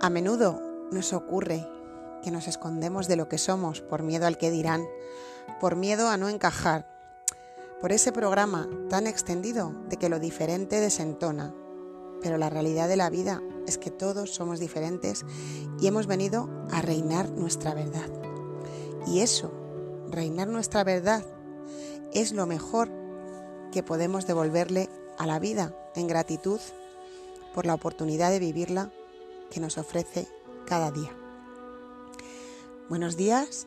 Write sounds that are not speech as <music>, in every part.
A menudo nos ocurre que nos escondemos de lo que somos por miedo al que dirán, por miedo a no encajar, por ese programa tan extendido de que lo diferente desentona. Pero la realidad de la vida es que todos somos diferentes y hemos venido a reinar nuestra verdad. Y eso, reinar nuestra verdad, es lo mejor que podemos devolverle a la vida en gratitud por la oportunidad de vivirla que nos ofrece cada día. Buenos días,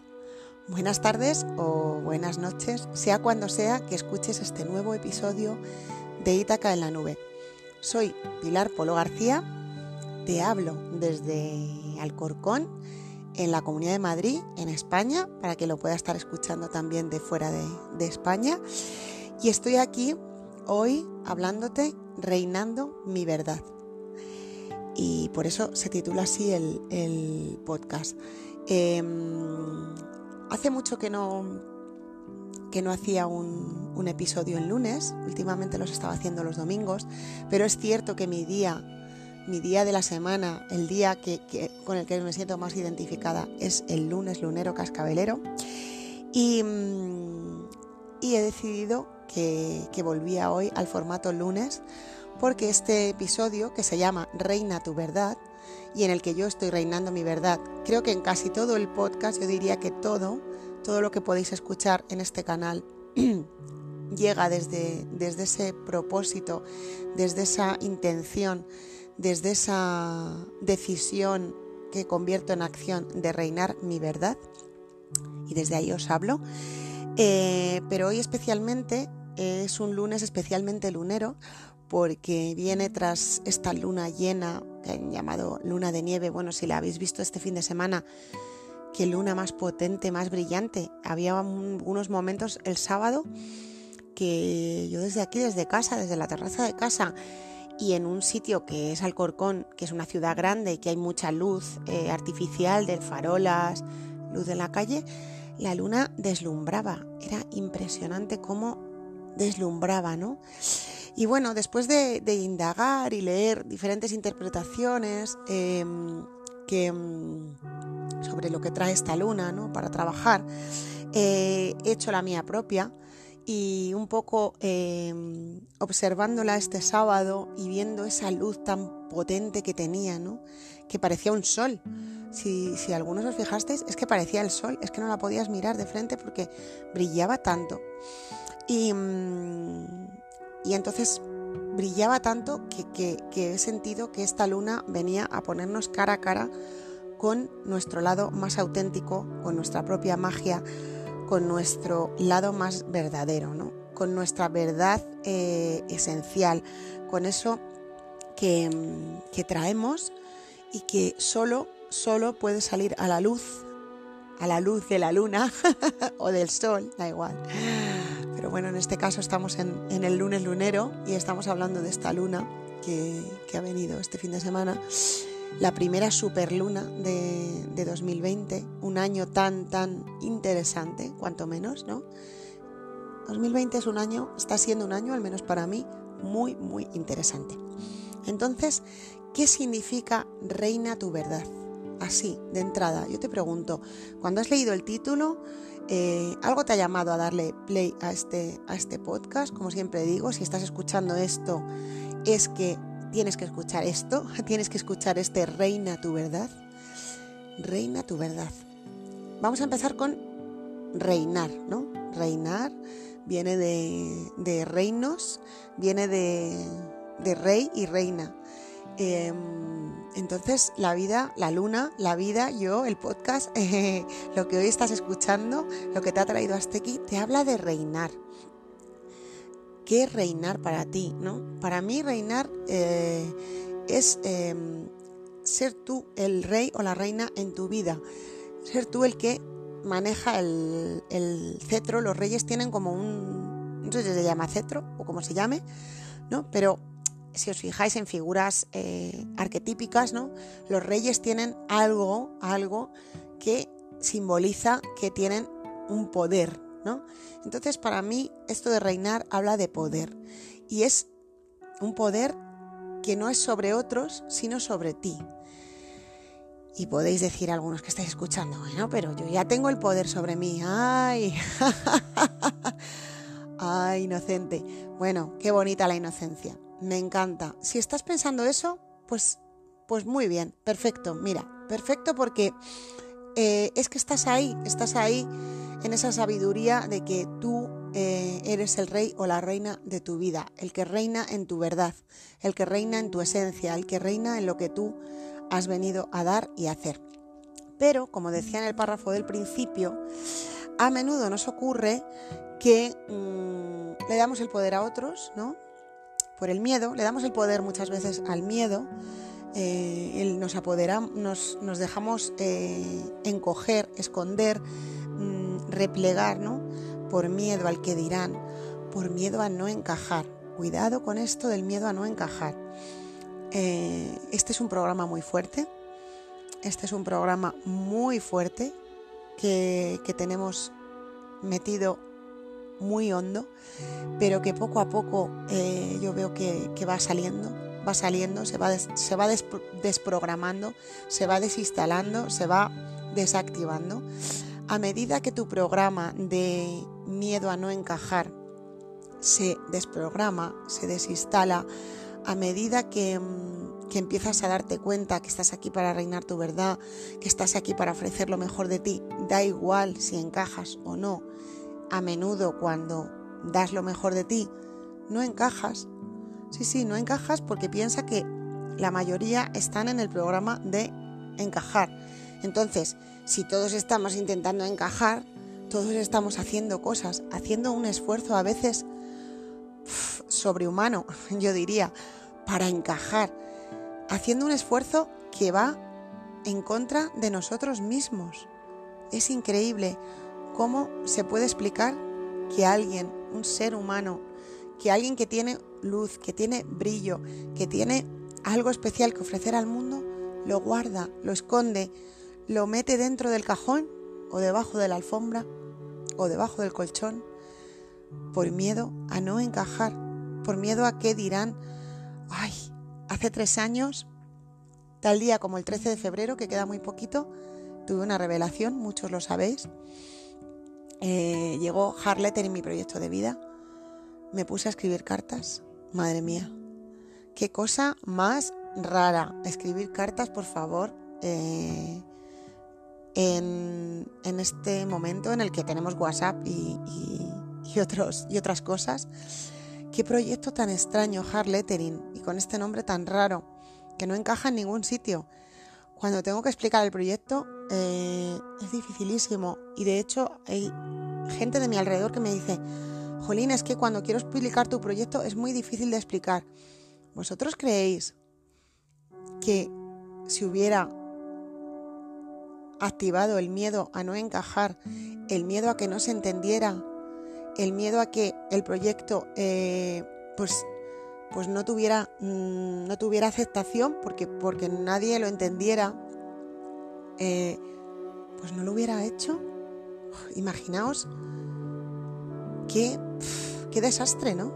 buenas tardes o buenas noches, sea cuando sea que escuches este nuevo episodio de Ítaca en la Nube. Soy Pilar Polo García, te hablo desde Alcorcón, en la Comunidad de Madrid, en España, para que lo pueda estar escuchando también de fuera de, de España. Y estoy aquí hoy hablándote, reinando mi verdad y por eso se titula así el, podcast. Em, hace mucho que no, que no hacía un, episodio en lunes, últimamente los estaba haciendo los domingos, pero es cierto que mi día, mi día de la semana, el día que, con el que me siento más identificada es el lunes lunero cascabelero y, mm, y he decidido que, que volvía hoy al formato lunes porque este episodio, que se llama Reina tu verdad, y en el que yo estoy reinando mi verdad, creo que en casi todo el podcast yo diría que todo, todo lo que podéis escuchar en este canal <clears throat> llega desde, desde ese propósito, desde esa intención, desde esa decisión que convierto en acción de reinar mi verdad. Y desde ahí os hablo. Eh, pero hoy especialmente es un lunes especialmente lunero porque viene tras esta luna llena que han llamado luna de nieve. Bueno, si la habéis visto este fin de semana, qué luna más potente, más brillante. Había unos momentos el sábado que yo desde aquí, desde casa, desde la terraza de casa, y en un sitio que es Alcorcón, que es una ciudad grande y que hay mucha luz eh, artificial de farolas, luz en la calle, la luna deslumbraba. Era impresionante cómo deslumbraba, ¿no? Y bueno, después de, indagar y leer diferentes interpretaciones em, que, em, sobre lo que trae esta luna ¿no? para trabajar, he hecho la mía propia y un poco em, observándola este sábado y viendo esa luz tan potente que tenía, ¿no? que parecía un sol. Si, si algunos os fijasteis, es que parecía el sol, es que no la podías mirar de frente porque brillaba tanto. Y, mm, y entonces brillaba tanto que, he sentido que esta luna venía a ponernos cara a cara con nuestro lado más auténtico, con nuestra propia magia, con nuestro lado más verdadero, ¿no? con nuestra verdad eh, esencial, con eso que, que, traemos y que solo, solo puede salir a la luz, a la luz de la luna <laughs> o del sol, da igual. Pero bueno, en este caso estamos en, el lunes lunero y estamos hablando de esta luna que, ha venido este fin de semana. La primera superluna de, de 2020, un año tan, tan interesante, cuanto menos, ¿no? 2020 es un año, está siendo un año, al menos para mí, muy, muy interesante. Entonces, ¿qué significa reina tu verdad? Así, de entrada, yo te pregunto, cuando has leído el título, eh, algo te ha llamado a darle play a este, a este podcast. Como siempre digo, si estás escuchando esto, es que tienes que escuchar esto, <laughs> tienes que escuchar este Reina tu verdad. Reina tu verdad. Vamos a empezar con reinar, ¿no? Reinar viene de, reinos, viene de, de rey y reina. Em, entonces, la vida, la luna, la vida, yo, el podcast, eh, <laughs> lo que hoy estás escuchando, lo que te ha traído hasta aquí, te habla de reinar. ¿Qué reinar para ti? ¿no? Para mí, reinar eh, es em, ser tú el rey o la reina en tu vida. Ser tú el que maneja el, el cetro. Los reyes tienen como un. No sé si se llama cetro o como se llame, ¿no? Pero si os fijáis en figuras eh, arquetípicas, ¿no? Los reyes tienen algo, algo que simboliza que tienen un poder, ¿no? Entonces, para mí, esto de reinar habla de poder. Y es un poder que no es sobre otros, sino sobre ti. Y podéis decir algunos que estáis escuchando, bueno, pero yo ya tengo el poder sobre mí. ¡Ay! <laughs> ¡Ay, inocente! Bueno, qué bonita la inocencia. Me encanta. Si estás pensando eso, pues, pues muy bien, perfecto. Mira, perfecto porque eh, es que estás ahí, estás ahí en esa sabiduría de que tú eh, eres el rey o la reina de tu vida, el que reina en tu verdad, el que reina en tu esencia, el que reina en lo que tú has venido a dar y hacer. Pero, como decía en el párrafo del principio, a menudo nos ocurre que mm, le damos el poder a otros, ¿no? Por el miedo, le damos el poder muchas veces al miedo, eh, nos apoderamos, nos, dejamos eh, encoger, esconder, mm, replegar. Por miedo al que dirán, por miedo a no encajar. Cuidado con esto del miedo a no encajar. Eh, este es un programa muy fuerte. Este es un programa muy fuerte que, tenemos metido muy hondo, pero que poco a poco eh, yo veo que, va saliendo, va saliendo, se va, se va desprogramando, se va desinstalando, se va desactivando. A medida que tu programa de miedo a no encajar se desprograma, se desinstala, a medida mm, que, empiezas a darte cuenta que estás aquí para reinar tu verdad, que estás aquí para ofrecer lo mejor de ti, da igual si encajas o no, a menudo cuando das lo mejor de ti, no encajas. Sí, sí, no encajas porque piensa que la mayoría están en el programa de encajar. Entonces, si todos estamos intentando encajar, todos estamos haciendo cosas, haciendo un esfuerzo a veces sobrehumano, <laughs> yo diría, para encajar, haciendo un esfuerzo que va en contra de nosotros mismos. Es increíble cómo se puede explicar que alguien, un ser humano, que alguien que tiene luz, que tiene brillo, que tiene algo especial que ofrecer al mundo, lo guarda, lo esconde, lo mete dentro del cajón o debajo de la alfombra o debajo del colchón por miedo a no encajar por miedo a qué dirán, ay, hace tres años, tal día como el 13 de febrero, que queda muy poquito, tuve una revelación, muchos lo sabéis. Eh, llegó Harletter en mi proyecto de vida, me puse a escribir cartas, madre mía, qué cosa más rara, escribir cartas, por favor. Eh, en, este momento en el que tenemos WhatsApp y, otros, y otras cosas, Qué proyecto tan extraño, Hard Lettering, y con este nombre tan raro, que no encaja en ningún sitio. Cuando tengo que explicar el proyecto eh, es dificilísimo y de hecho hay gente de mi alrededor que me dice, Jolín, es que cuando quiero explicar tu proyecto es muy difícil de explicar. ¿Vosotros creéis que si hubiera activado el miedo a no encajar, el miedo a que no se entendiera, el miedo a que el proyecto eh, pues, pues no, tuviera, mm, no tuviera aceptación porque, porque nadie lo entendiera, eh, pues no lo hubiera hecho. Imaginaos qué, qué desastre, ¿no?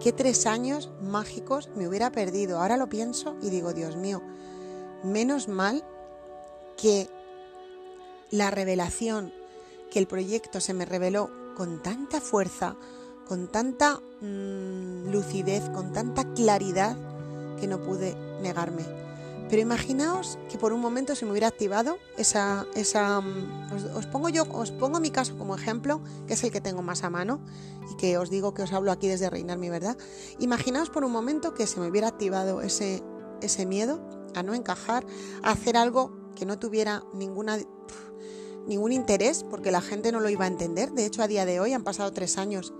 Qué tres años mágicos me hubiera perdido. Ahora lo pienso y digo, Dios mío, menos mal que la revelación, que el proyecto se me reveló con tanta fuerza, con tanta mm, lucidez, con tanta claridad que no pude negarme. Pero imaginaos que por un momento se me hubiera activado esa... esa mm, os, pongo yo, os pongo mi caso como ejemplo, que es el que tengo más a mano y que os digo que os hablo aquí desde Reinar mi verdad. Imaginaos por un momento que se me hubiera activado ese, ese miedo a no encajar, a hacer algo que no tuviera ninguna ningún interés porque la gente no lo iba a entender. De hecho, a día de hoy han pasado tres años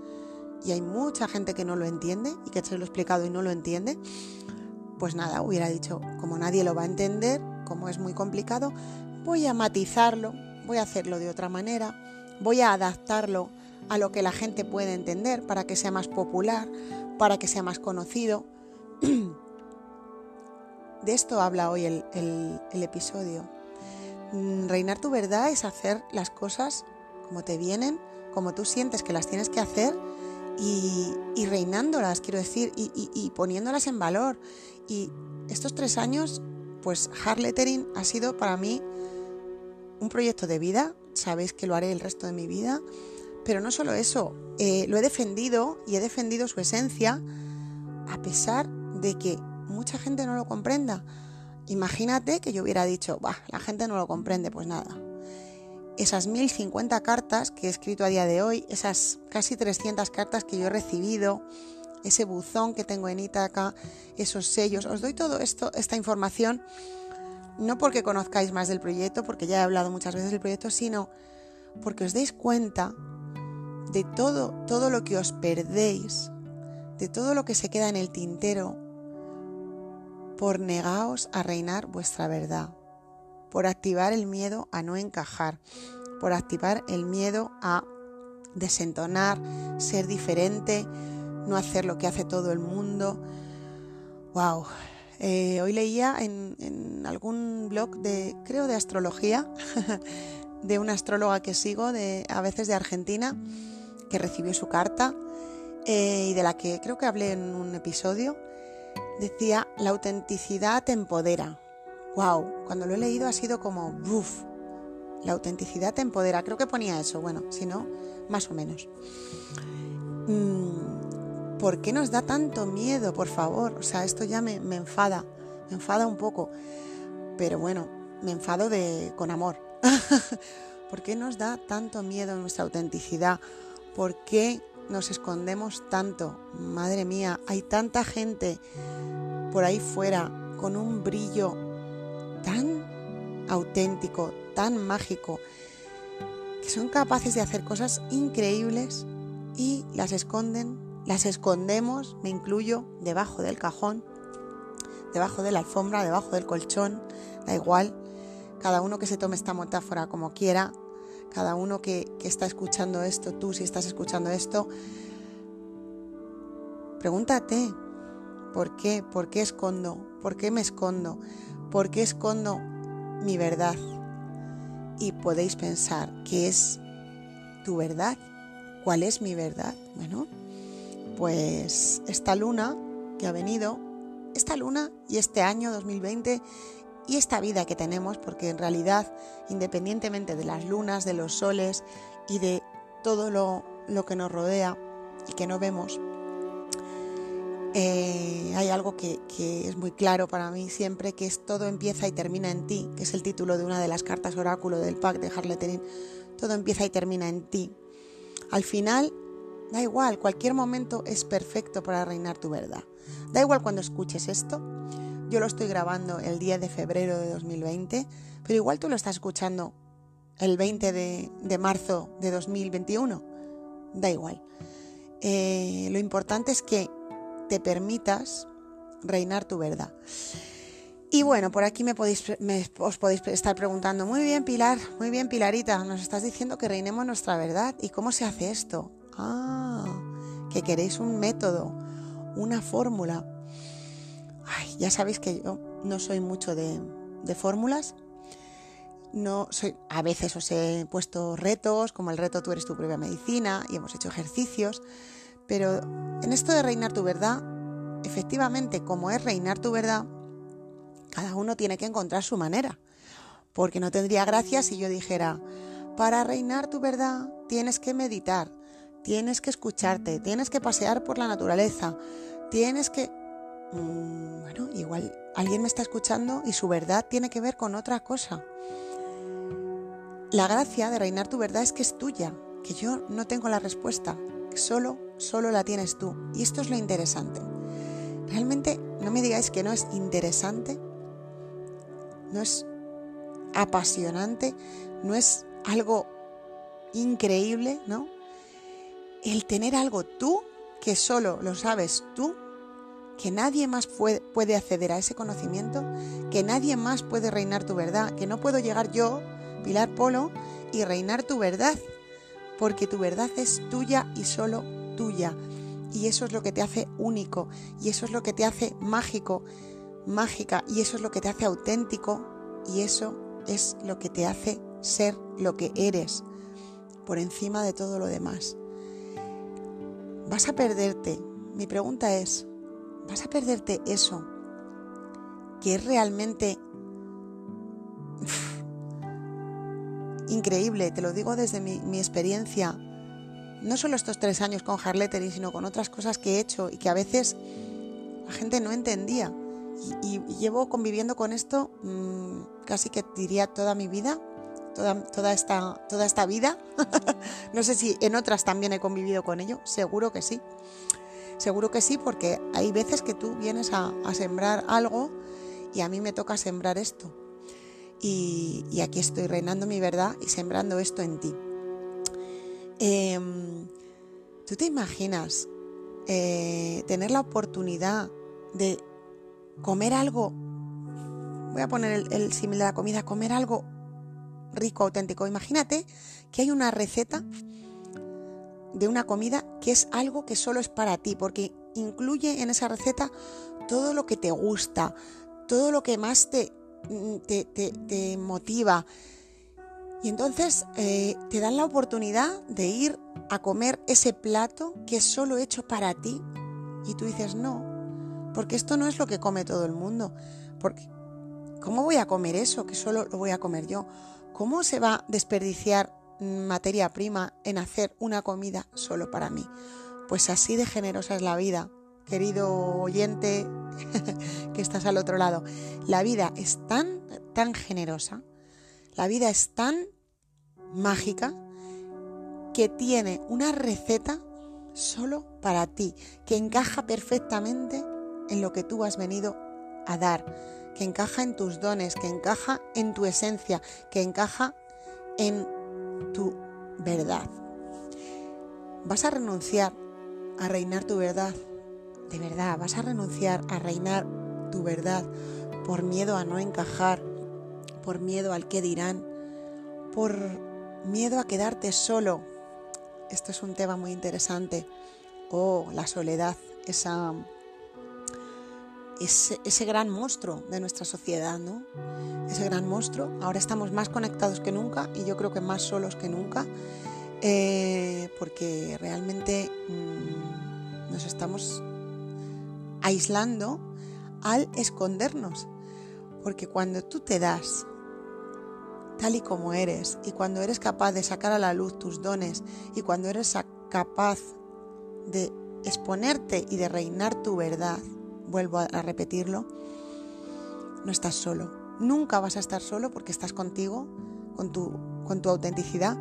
y hay mucha gente que no lo entiende y que se lo he explicado y no lo entiende. Pues nada, hubiera dicho, como nadie lo va a entender, como es muy complicado, voy a matizarlo, voy a hacerlo de otra manera, voy a adaptarlo a lo que la gente puede entender para que sea más popular, para que sea más conocido. <clears throat> De esto habla hoy el, el episodio. Mm, reinar tu verdad es hacer las cosas como te vienen, como tú sientes que las tienes que hacer y, reinándolas, quiero decir, y, poniéndolas en valor. Y estos tres años, pues Hard Lettering ha sido para mí un proyecto de vida, sabéis que lo haré el resto de mi vida, pero no solo eso, eh, lo he defendido y he defendido su esencia a pesar de que mucha gente no lo comprenda. Imagínate que yo hubiera dicho, bah, la gente no lo comprende, pues nada. Esas 1050 cartas que he escrito a día de hoy, esas casi 300 cartas que yo he recibido, ese buzón que tengo en Ítaca, esos sellos, os doy todo esto, esta información no porque conozcáis más del proyecto, porque ya he hablado muchas veces del proyecto, sino porque os deis cuenta de todo, todo lo que os perdéis, de todo lo que se queda en el tintero por negaos a reinar vuestra verdad, por activar el miedo a no encajar, por activar el miedo a desentonar, ser diferente, no hacer lo que hace todo el mundo. ¡Wow! Eh, hoy leía en, algún blog de, creo, de astrología, <laughs> de una astróloga que sigo, de, a veces de Argentina, que recibió su carta eh, y de la que creo que hablé en un episodio, decía, la autenticidad te empodera. ¡Wow! Cuando lo he leído ha sido como, ¡buf! La autenticidad te empodera. Creo que ponía eso, bueno, si no, más o menos. Mm, ¿Por qué nos da tanto miedo, por favor? O sea, esto ya me, enfada, me enfada un poco. Pero bueno, me enfado de, con amor. <laughs> ¿Por qué nos da tanto miedo nuestra autenticidad? ¿Por qué nos escondemos tanto? Madre mía, hay tanta gente por ahí fuera con un brillo tan auténtico, tan mágico, que son capaces de hacer cosas increíbles y las esconden las escondemos, me incluyo, debajo del cajón, debajo de la alfombra, debajo del colchón, da igual. Cada uno que se tome esta metáfora como quiera, cada uno que, que está escuchando esto, tú si estás escuchando esto, pregúntate, ¿por qué? ¿Por qué escondo? ¿Por qué me escondo? ¿Por qué escondo mi verdad? Y podéis pensar, ¿qué es tu verdad? ¿Cuál es mi verdad? Bueno, pues esta luna que ha venido, esta luna y este año 2020 y esta vida que tenemos, porque en realidad, independientemente de las lunas, de los soles y de todo lo, que nos rodea y que no vemos, eh, hay algo que, es muy claro para mí siempre, que es todo empieza y termina en ti, que es el título de una de las cartas oráculo del pack de Harleterin, todo empieza y termina en ti. Al final Da igual, cualquier momento es perfecto para reinar tu verdad. Da igual cuando escuches esto. Yo lo estoy grabando el 10 de febrero de 2020, pero igual tú lo estás escuchando el 20 de, marzo de 2021. Da igual. Eh, lo importante es que te permitas reinar tu verdad. Y bueno, por aquí me podéis, os podéis estar preguntando, muy bien Pilar, muy bien Pilarita, nos estás diciendo que reinemos nuestra verdad. ¿Y cómo se hace esto? Ah, que queréis un método, una fórmula. Ay, ya sabéis que yo no soy mucho de, fórmulas. No soy, a veces os he puesto retos, como el reto tú eres tu propia medicina, y hemos hecho ejercicios. Pero en esto de reinar tu verdad, efectivamente, como es reinar tu verdad, cada uno tiene que encontrar su manera. Porque no tendría gracia si yo dijera, para reinar tu verdad tienes que meditar, tienes que escucharte, tienes que pasear por la naturaleza, tienes que... Mm, bueno, igual alguien me está escuchando y su verdad tiene que ver con otra cosa. La gracia de reinar tu verdad es que es tuya, que yo no tengo la respuesta, solo, solo la tienes tú. Y esto es lo interesante. Realmente no me digáis que no es interesante, no es apasionante, no es algo increíble, ¿no? el tener algo tú, que solo lo sabes tú, que nadie más puede, acceder a ese conocimiento, que nadie más puede reinar tu verdad, que no puedo llegar yo, Pilar Polo, y reinar tu verdad, porque tu verdad es tuya y solo tuya. Y eso es lo que te hace único, y eso es lo que te hace mágico, mágica, y eso es lo que te hace auténtico, y eso es lo que te hace ser lo que eres, por encima de todo lo demás vas a perderte. Mi pregunta es, ¿vas a perderte eso que es realmente increíble, te lo digo desde mi, experiencia, no solo estos tres años con Harlettering, sino con otras cosas que he hecho y que a veces la gente no entendía. Y, llevo conviviendo con esto mm, casi que diría toda mi vida, toda, esta, toda esta vida. <laughs> no sé si en otras también he convivido con ello, seguro que sí. Seguro que sí, porque hay veces que tú vienes a, sembrar algo y a mí me toca sembrar esto. Y, aquí estoy reinando mi verdad y sembrando esto en ti. Em, ¿Tú te imaginas eh, tener la oportunidad de comer algo? Voy a poner el, símil de la comida, comer algo rico, auténtico. Imagínate que hay una receta de una comida que es algo que solo es para ti, porque incluye en esa receta todo lo que te gusta, todo lo que más te, mm, te, motiva. Y entonces eh, te dan la oportunidad de ir a comer ese plato que es solo hecho para ti. Y tú dices, no, porque esto no es lo que come todo el mundo. Porque, ¿cómo voy a comer eso que solo lo voy a comer yo? ¿Cómo se va a desperdiciar materia prima en hacer una comida solo para mí. Pues así de generosa es la vida, querido oyente <laughs> que estás al otro lado. La vida es tan, tan generosa, la vida es tan mágica que tiene una receta solo para ti, que encaja perfectamente en lo que tú has venido a dar, que encaja en tus dones, que encaja en tu esencia, que encaja en tu verdad. ¿Vas a renunciar a reinar tu verdad? De verdad, ¿vas a renunciar a reinar tu verdad por miedo a no encajar, por miedo al que dirán, por miedo a quedarte solo? Esto es un tema muy interesante. Oh, la soledad, esa ese, gran monstruo de nuestra sociedad, ¿no? Ese gran monstruo. Ahora estamos más conectados que nunca y yo creo que más solos que nunca, eh, porque realmente mm, nos estamos aislando al escondernos. Porque cuando tú te das tal y como eres y cuando eres capaz de sacar a la luz tus dones y cuando eres capaz de exponerte y de reinar tu verdad, vuelvo a repetirlo, no estás solo. Nunca vas a estar solo porque estás contigo, con tu, con tu autenticidad.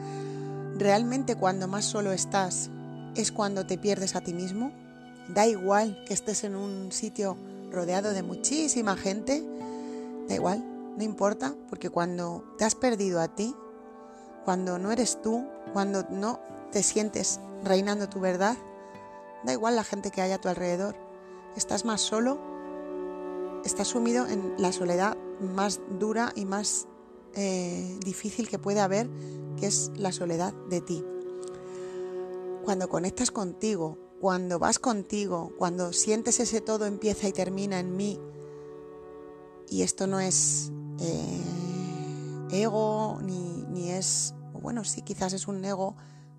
Realmente cuando más solo estás es cuando te pierdes a ti mismo. Da igual que estés en un sitio rodeado de muchísima gente, da igual, no importa, porque cuando te has perdido a ti, cuando no eres tú, cuando no te sientes reinando tu verdad, da igual la gente que hay a tu alrededor estás más solo, estás sumido en la soledad más dura y más eh, difícil que puede haber, que es la soledad de ti. Cuando conectas contigo, cuando vas contigo, cuando sientes ese todo empieza y termina en mí, y esto no es eh, ego, ni, ni es, bueno, sí, quizás es un ego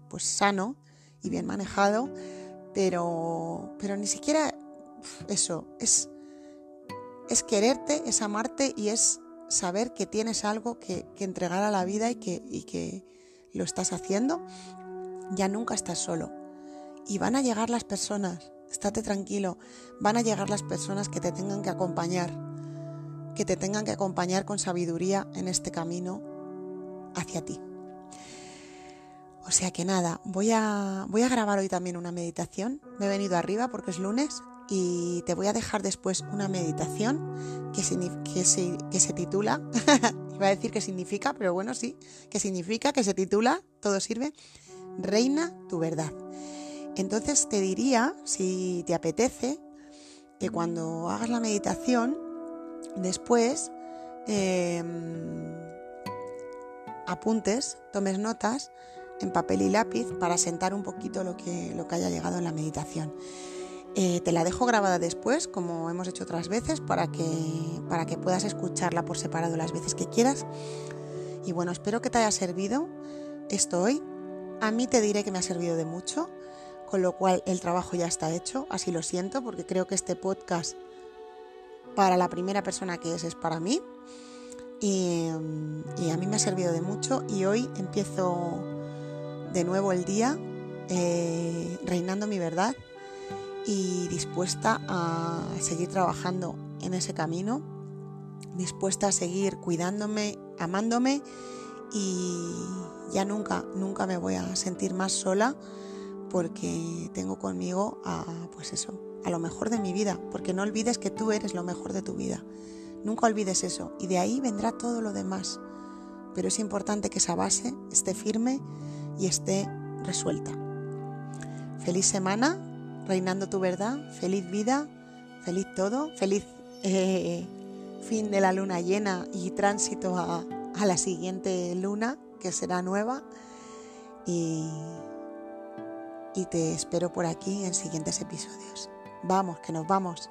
pues sano y bien manejado, pero, pero ni siquiera eso, es, es quererte, es amarte y es saber que tienes algo que, entregar a la vida y que, y que lo estás haciendo, ya nunca estás solo. Y van a llegar las personas, estate tranquilo, van a llegar las personas que te tengan que acompañar, que te tengan que acompañar con sabiduría en este camino hacia ti. O sea que nada, voy a, voy a grabar hoy también una meditación. Me he venido arriba porque es lunes y te voy a dejar después una meditación que, que, se, que se titula, <laughs> iba a decir que significa, pero bueno, sí, que significa, que se titula, todo sirve, Reina tu verdad. Entonces te diría, si te apetece, que cuando hagas la meditación, después em, apuntes, tomes notas en papel y lápiz para sentar un poquito lo que, lo que haya llegado en la meditación. Eh, te la dejo grabada después, como hemos hecho otras veces, para que, para que puedas escucharla por separado las veces que quieras. Y bueno, espero que te haya servido esto hoy. A mí te diré que me ha servido de mucho, con lo cual el trabajo ya está hecho, así lo siento, porque creo que este podcast para la primera persona que es es para mí. y, a mí me ha servido de mucho y hoy empiezo de nuevo el día eh, reinando mi verdad y dispuesta a seguir trabajando en ese camino, dispuesta a seguir cuidándome, amándome y ya nunca, nunca me voy a sentir más sola porque tengo conmigo a, pues eso, a lo mejor de mi vida, porque no olvides que tú eres lo mejor de tu vida. Nunca olvides eso y de ahí vendrá todo lo demás. Pero es importante que esa base esté firme y esté resuelta. Feliz semana, reinando tu verdad, feliz vida, feliz todo, feliz eh, fin de la luna llena y tránsito a, a la siguiente luna, que será nueva. Y, y te espero por aquí en siguientes episodios. Vamos, que nos vamos.